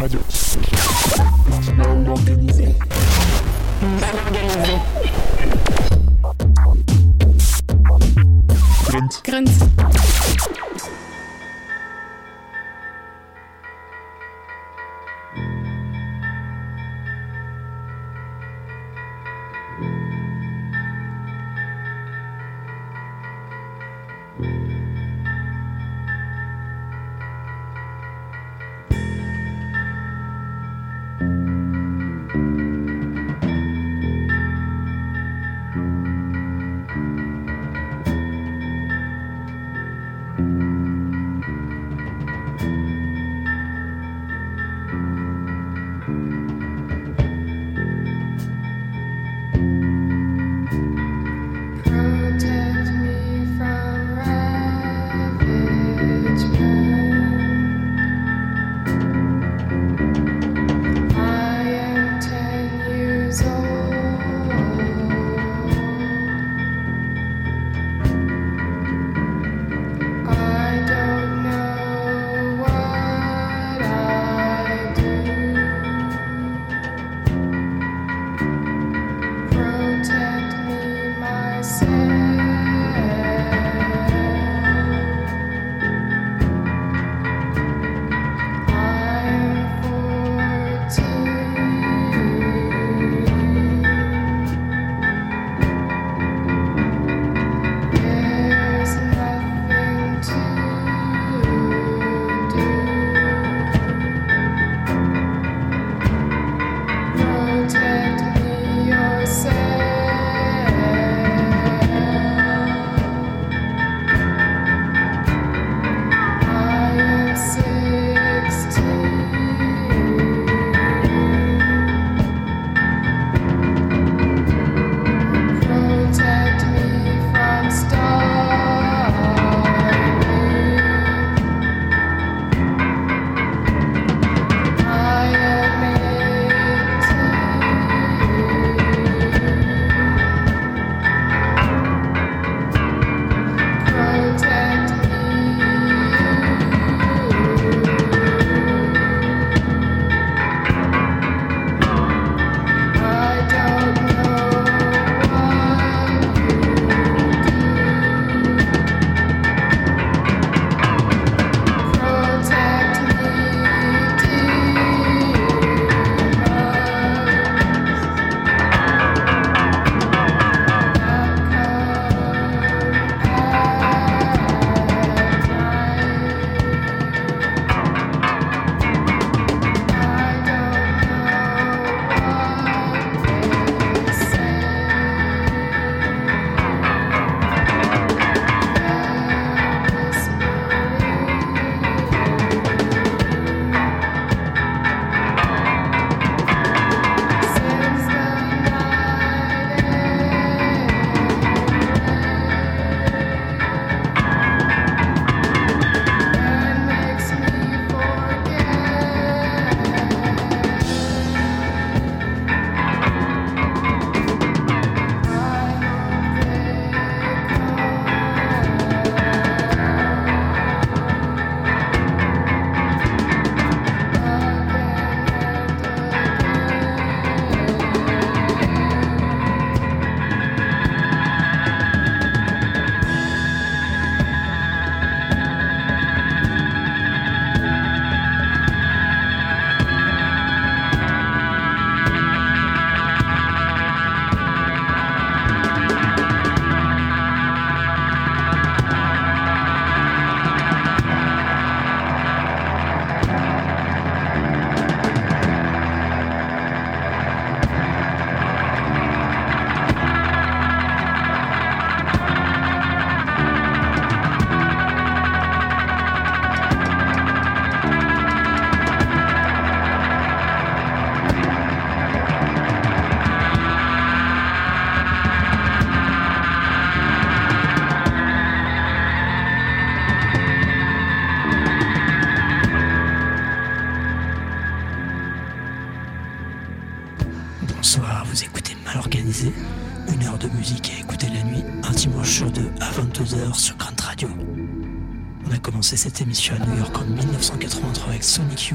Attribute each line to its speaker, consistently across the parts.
Speaker 1: уходил.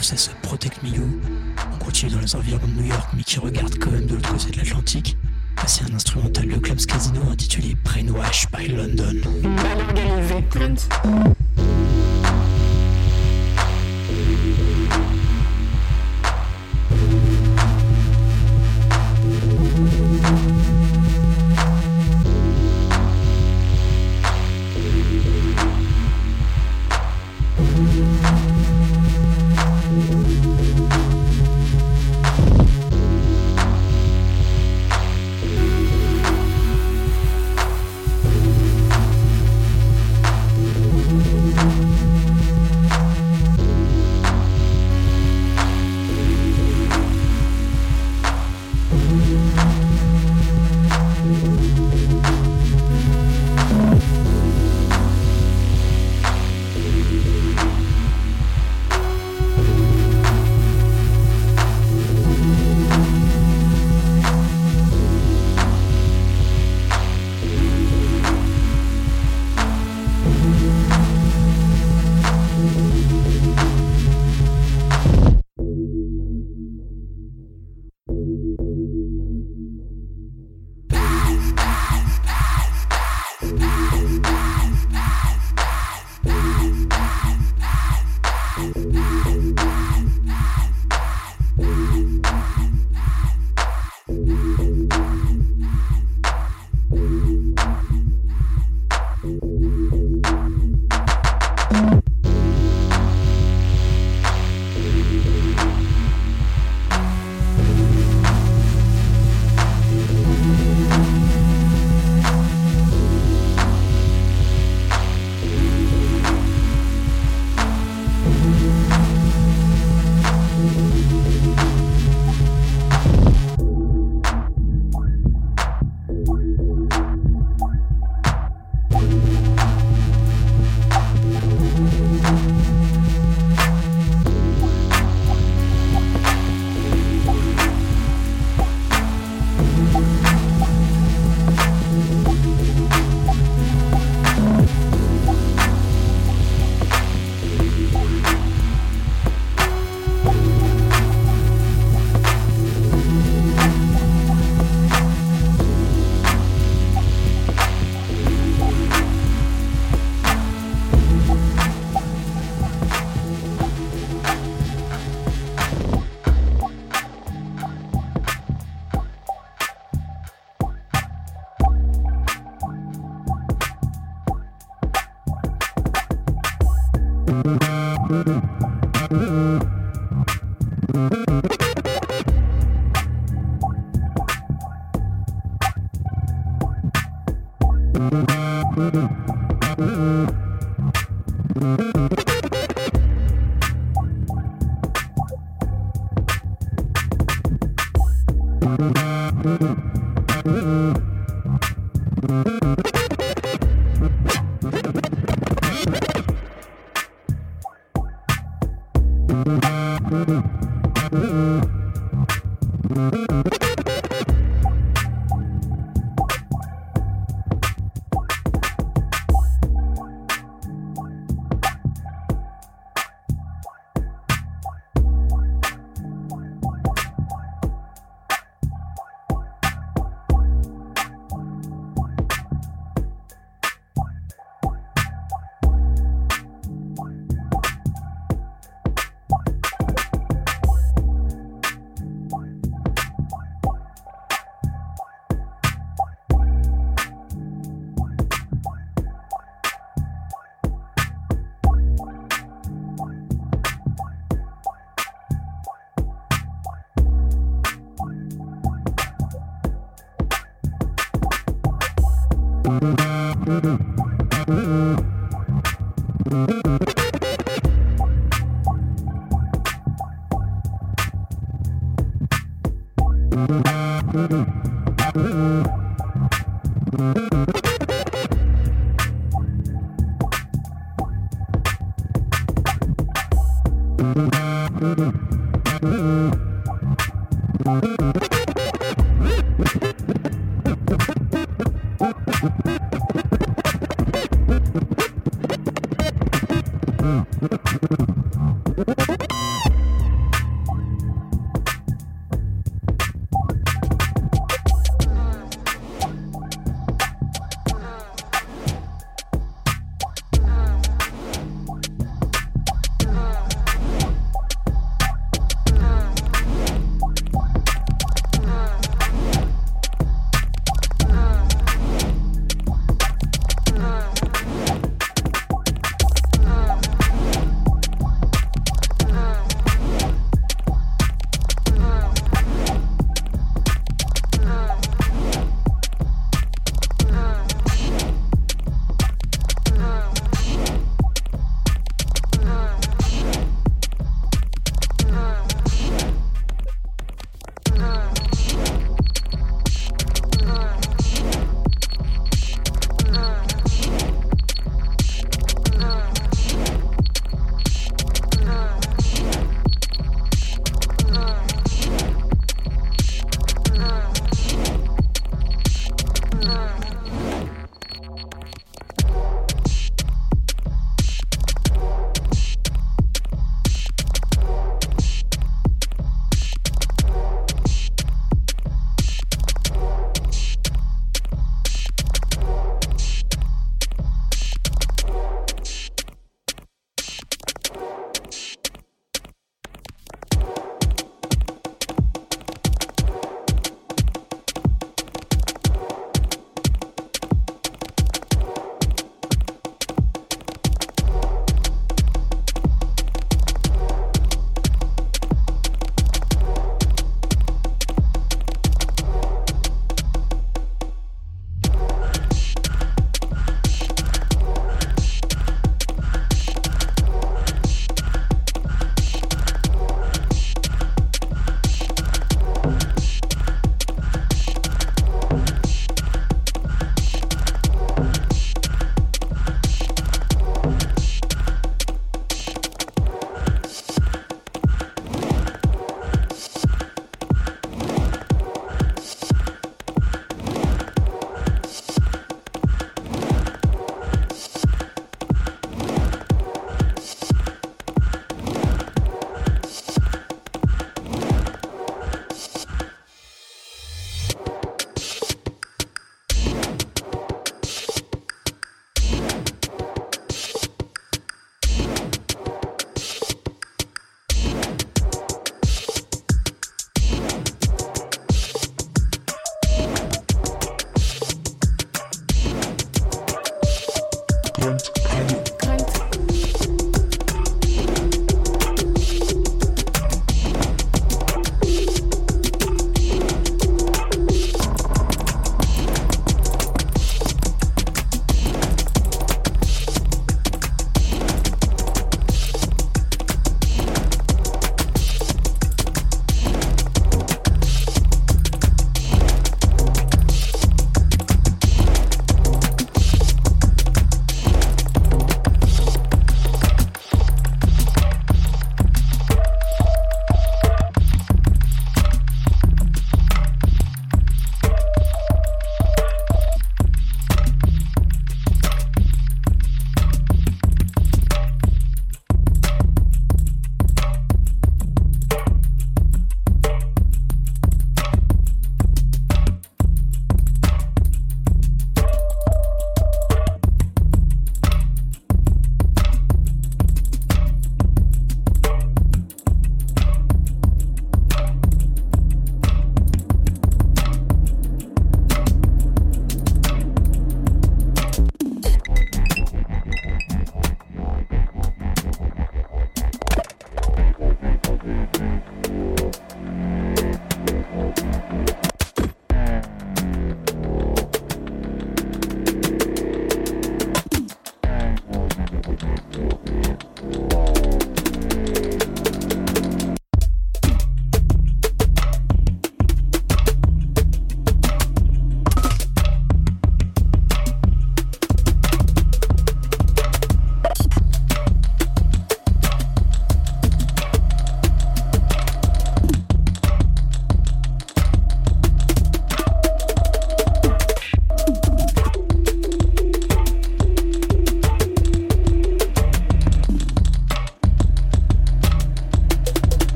Speaker 2: process
Speaker 3: Protect Me You.
Speaker 4: On continue dans les environs de New York, mais qui regarde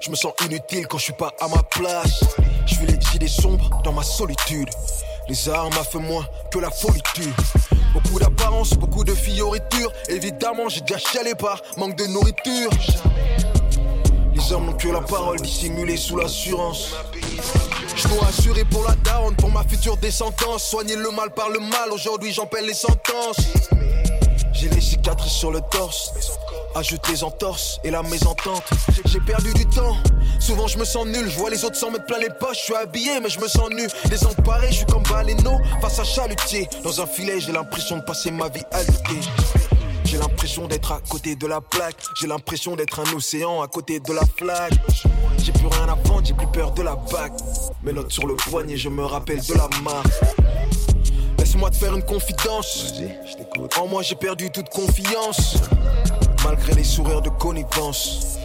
Speaker 5: Je me sens inutile quand je suis pas à ma place. Je suis les idées sombres dans ma solitude. Les armes a fait moins que la folitude. Beaucoup d'apparence, beaucoup de fioritures. Évidemment, j'ai déjà chialé par manque de nourriture. Les hommes n'ont que la parole dissimulée sous l'assurance. Je dois assurer pour la down, pour ma future descendance. Soigner le mal par le mal, aujourd'hui j'en paie les sentences. J'ai les cicatrices sur le torse, ajoute les entorses et la mésentente. J'ai perdu du temps, souvent je me sens nul. Je vois les autres s'en mettre plein les poches. Je suis habillé, mais je me sens nu. Désemparé, je suis comme Baleno face à chalutier. Dans un filet, j'ai l'impression de passer ma vie à lutter. J'ai l'impression d'être à côté de la plaque. J'ai l'impression d'être un océan à côté de la flaque. J'ai plus rien à vendre, j'ai plus peur de la bague. Mes notes sur le poignet, je me rappelle de la marque. Laisse-moi te faire une confidence. En moi, j'ai perdu toute confiance. Malgré les sourires de connivence.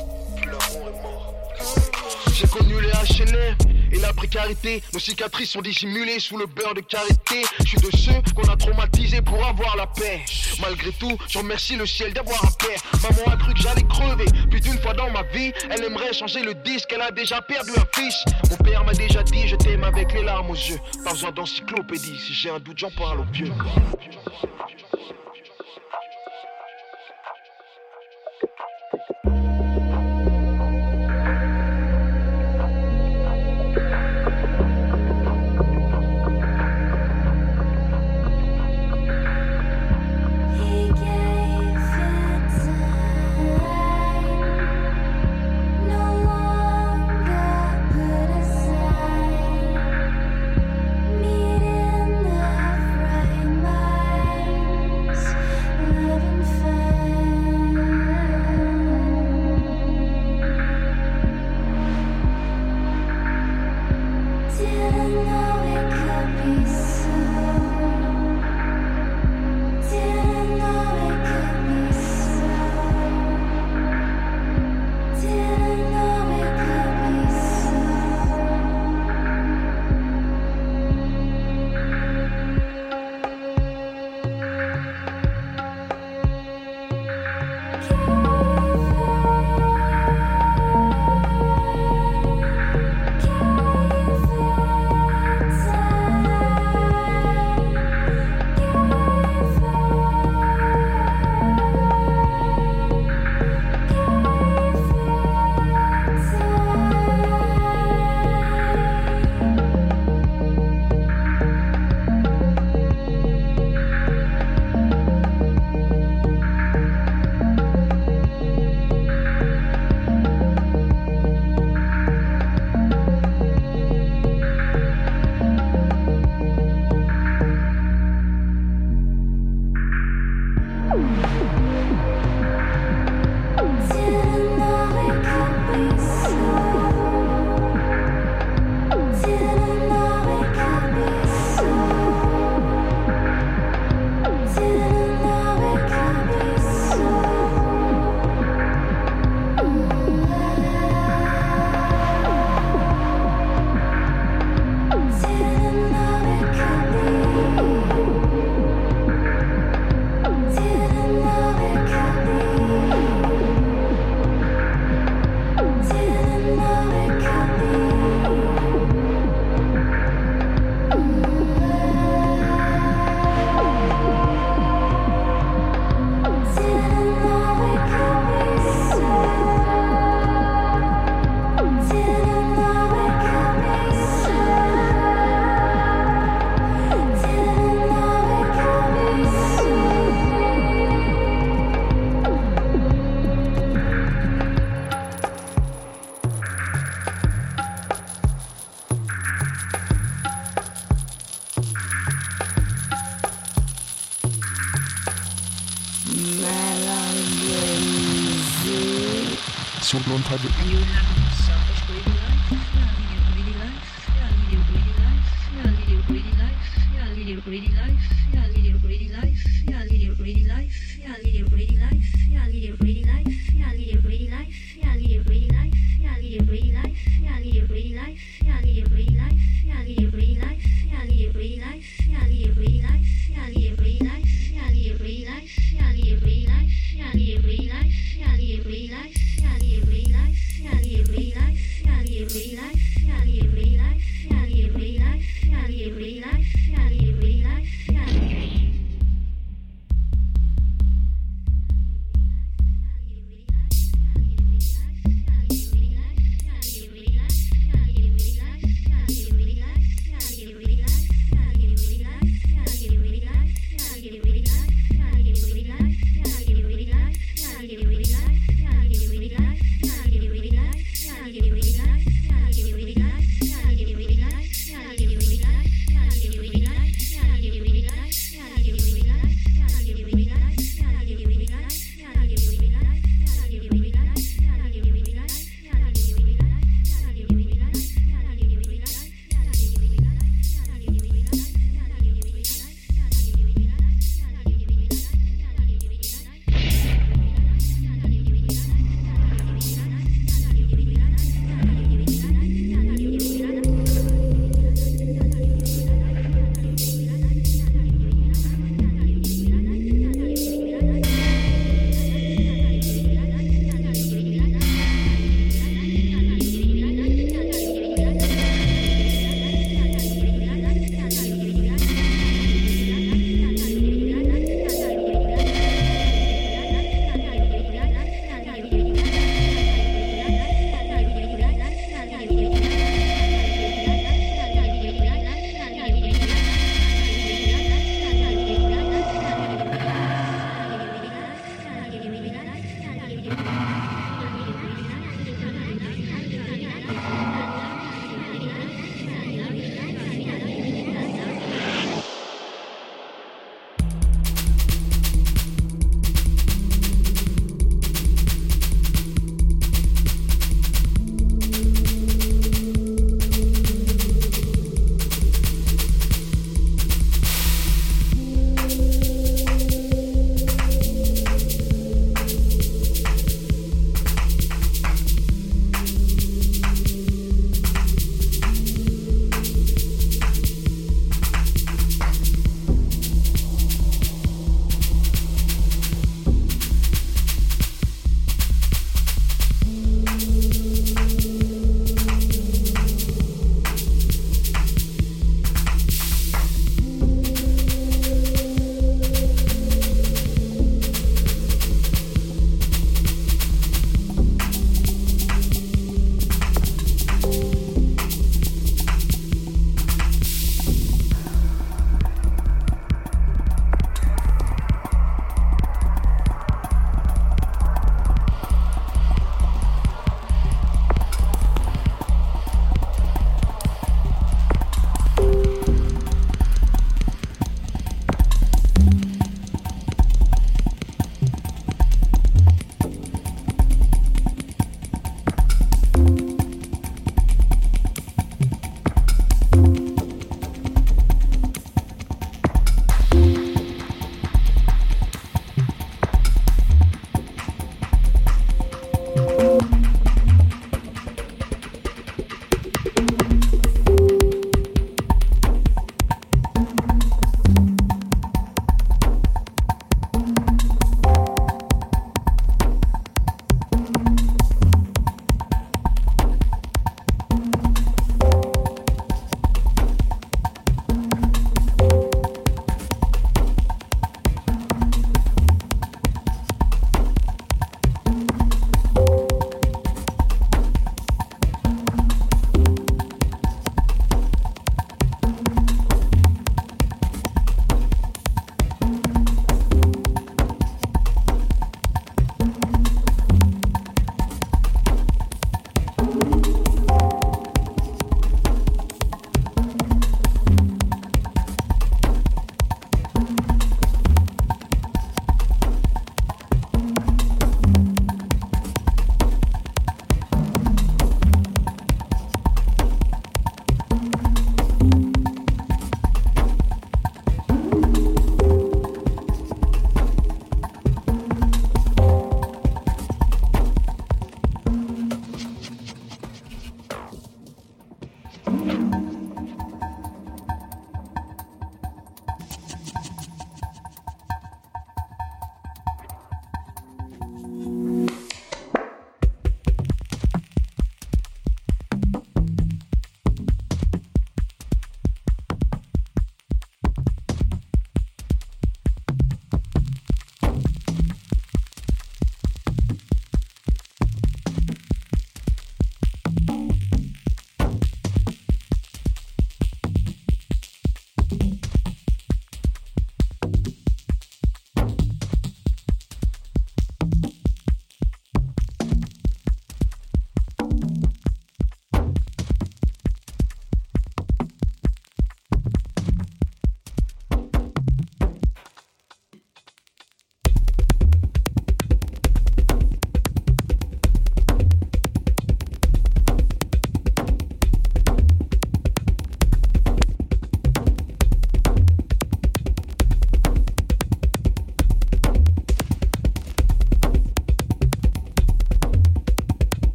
Speaker 5: J'ai connu les HLM et la précarité. Nos cicatrices sont dissimulées sous le beurre de carité. Je suis de ceux qu'on a traumatisés pour avoir la paix. Malgré tout, je remercie le ciel d'avoir un père. Maman a cru que j'allais crever. Plus d'une fois dans ma vie, elle aimerait changer le disque. Elle a déjà perdu un fils. Mon père m'a déjà dit Je t'aime avec les larmes aux yeux. Pas besoin d'encyclopédie. Si j'ai un doute, j'en parle au vieux.
Speaker 6: Woo!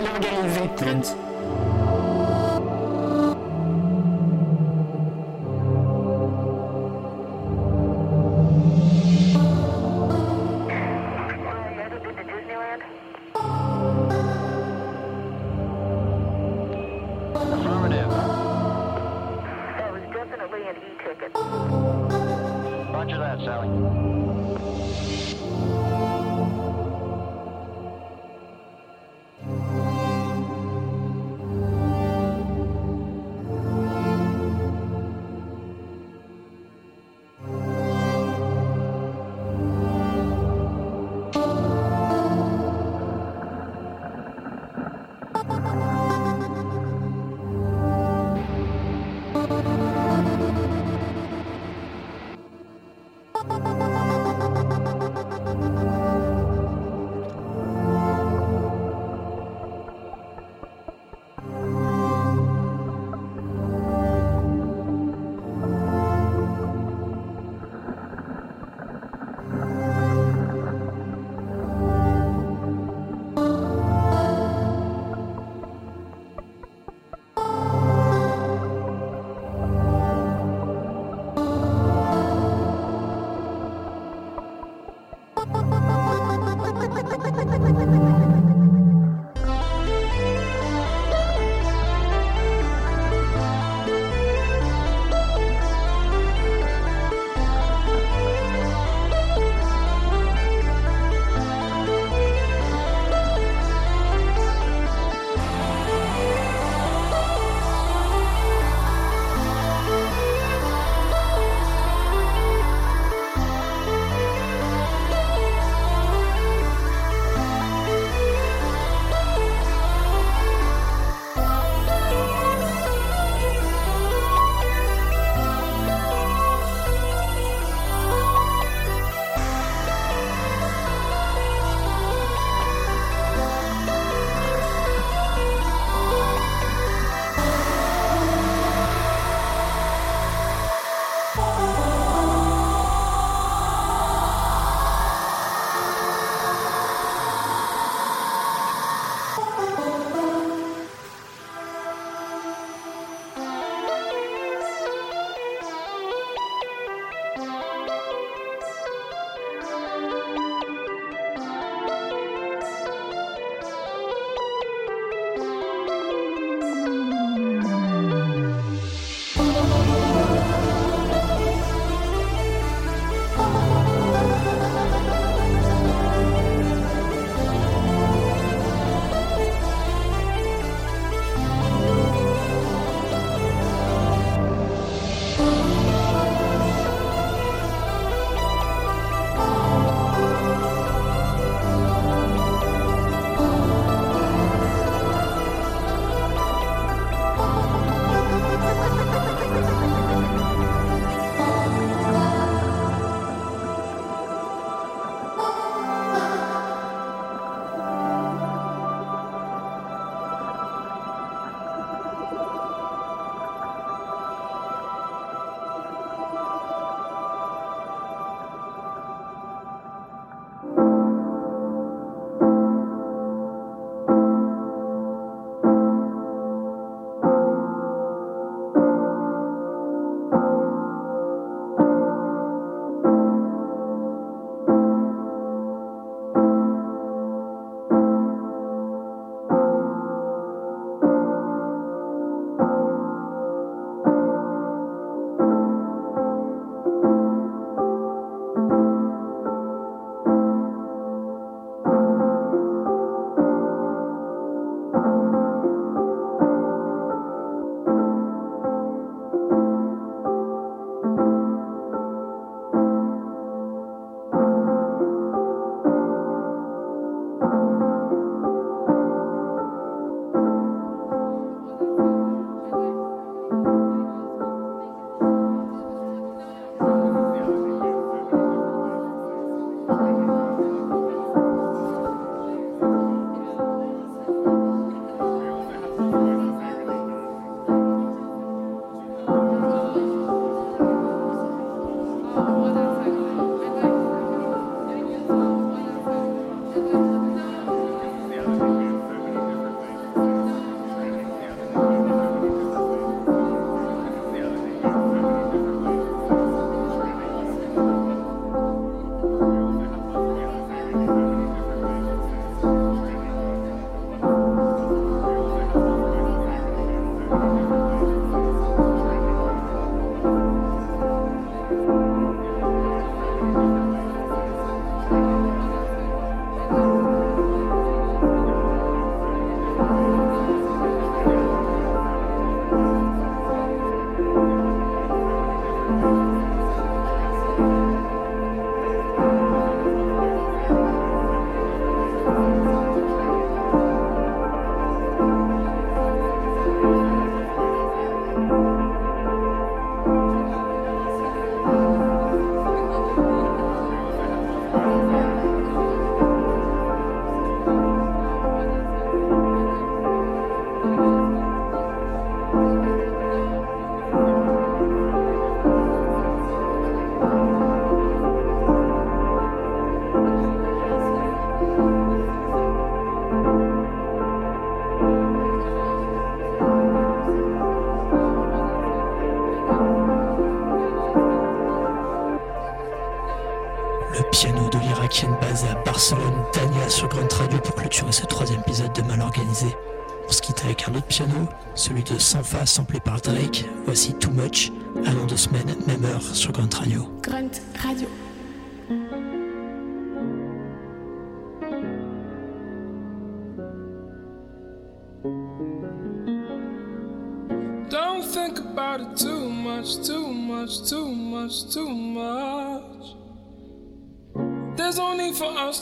Speaker 6: Olha o Galize. Pronto.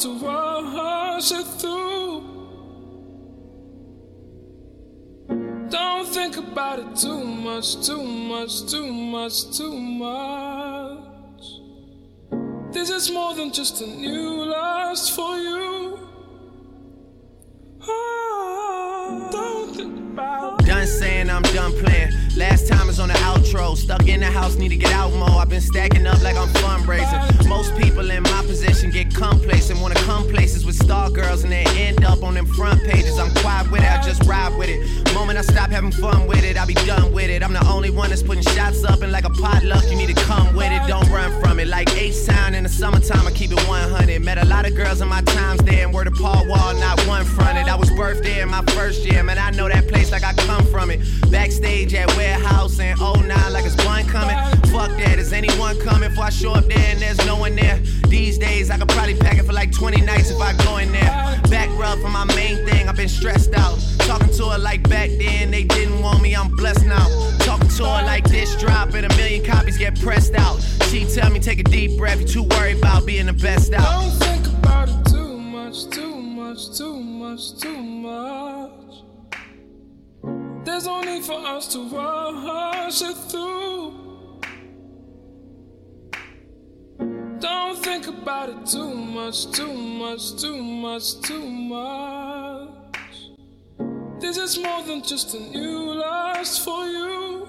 Speaker 6: To rush it through. Don't think about it too much, too much, too much, too much. This is more than just a new lust for you. Ah, don't think about
Speaker 7: Done saying I'm done playing. Last time is on the outro. Stuck in the house, need to get out more. I've been stacking up like I'm fundraising. Most people in my position get complacent. Wanna come places with star girls and they end up on them front pages. I'm quiet with it, I just ride with it. Moment I stop having fun with it, I'll be done with it. I'm the only one that's putting shots up and like a potluck, you need to come with it. Don't run from it. Like H-Town in the summertime, I keep it 100. Met a lot of girls in my times there and word of Paul Wall, not one fronted. I was birthed there in my first year, man. I know that place like I come from it. Backstage at warehouse and oh 09 like it's one coming. Fuck that, is anyone coming? Before I show up there and there's no one there. These days I could probably pack it for like 20 nights if I go in there. Back rub for my main thing, I've been stressed out. Talking to her like back then, they didn't want me, I'm blessed now. Talking to her like this drop and a million copies get pressed out. She tell me take a deep breath, you too worried about being the best out.
Speaker 6: Don't think about it too much, too much, too much, too much. There's no need for us to rush it through. Don't think about it too much, too much, too much, too much. This is more than just a new lust for you.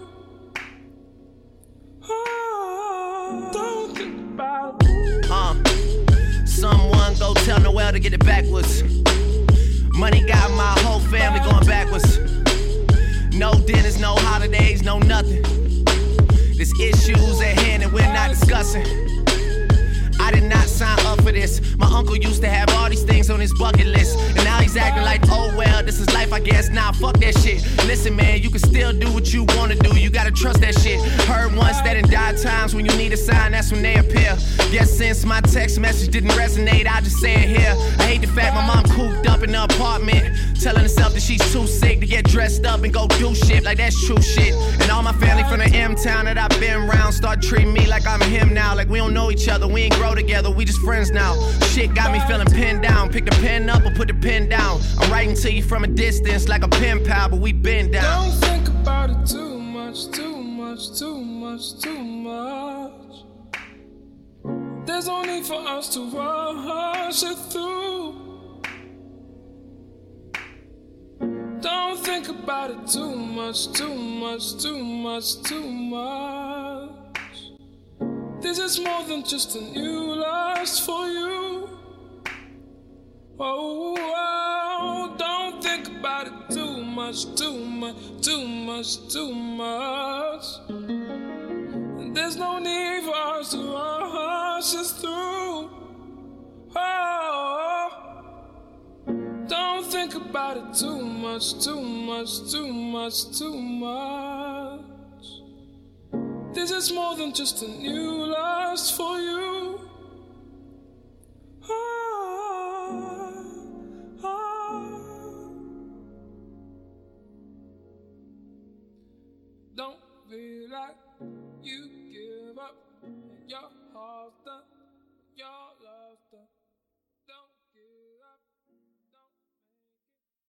Speaker 6: Ah, don't think about it.
Speaker 7: Uh, someone go tell Noel to get it backwards. Money got my whole family going backwards. No dinners, no holidays, no nothing. There's issues at hand and we're not discussing. I did not sign up for this. My uncle used to have all these things on his bucket list. And now he's acting like, oh well, this is life, I guess. Nah, fuck that shit. Listen, man, you can still do what you wanna do. You gotta trust that shit. Heard once that in die times when you need a sign, that's when they appear. Guess since my text message didn't resonate, I just say it here. I hate the fact my mom cooped up in the apartment, telling herself that she's too sick to get dressed up and go do shit like that's true shit. And all my family from the M town that I've been around start treating me like I'm him now. Like we don't know each other, we ain't grow together, we just friends now. Shit got me feeling pinned down. Pick the pen up or put the pen down. I'm writing to you from a distance like a pen pal, but we been down.
Speaker 6: Don't think about it too much, too much, too much, too much. There's no need for us to rush it through. Don't think about it too much, too much, too much, too much. This is more than just a new lust for you. Oh, oh, don't think about it too much, too much, too much, too much. There's no need for us to rush us through. Oh, oh, oh. Don't think about it too much, too much, too much, too much. This is more than just a new lust for you. Ah, ah. Don't feel like you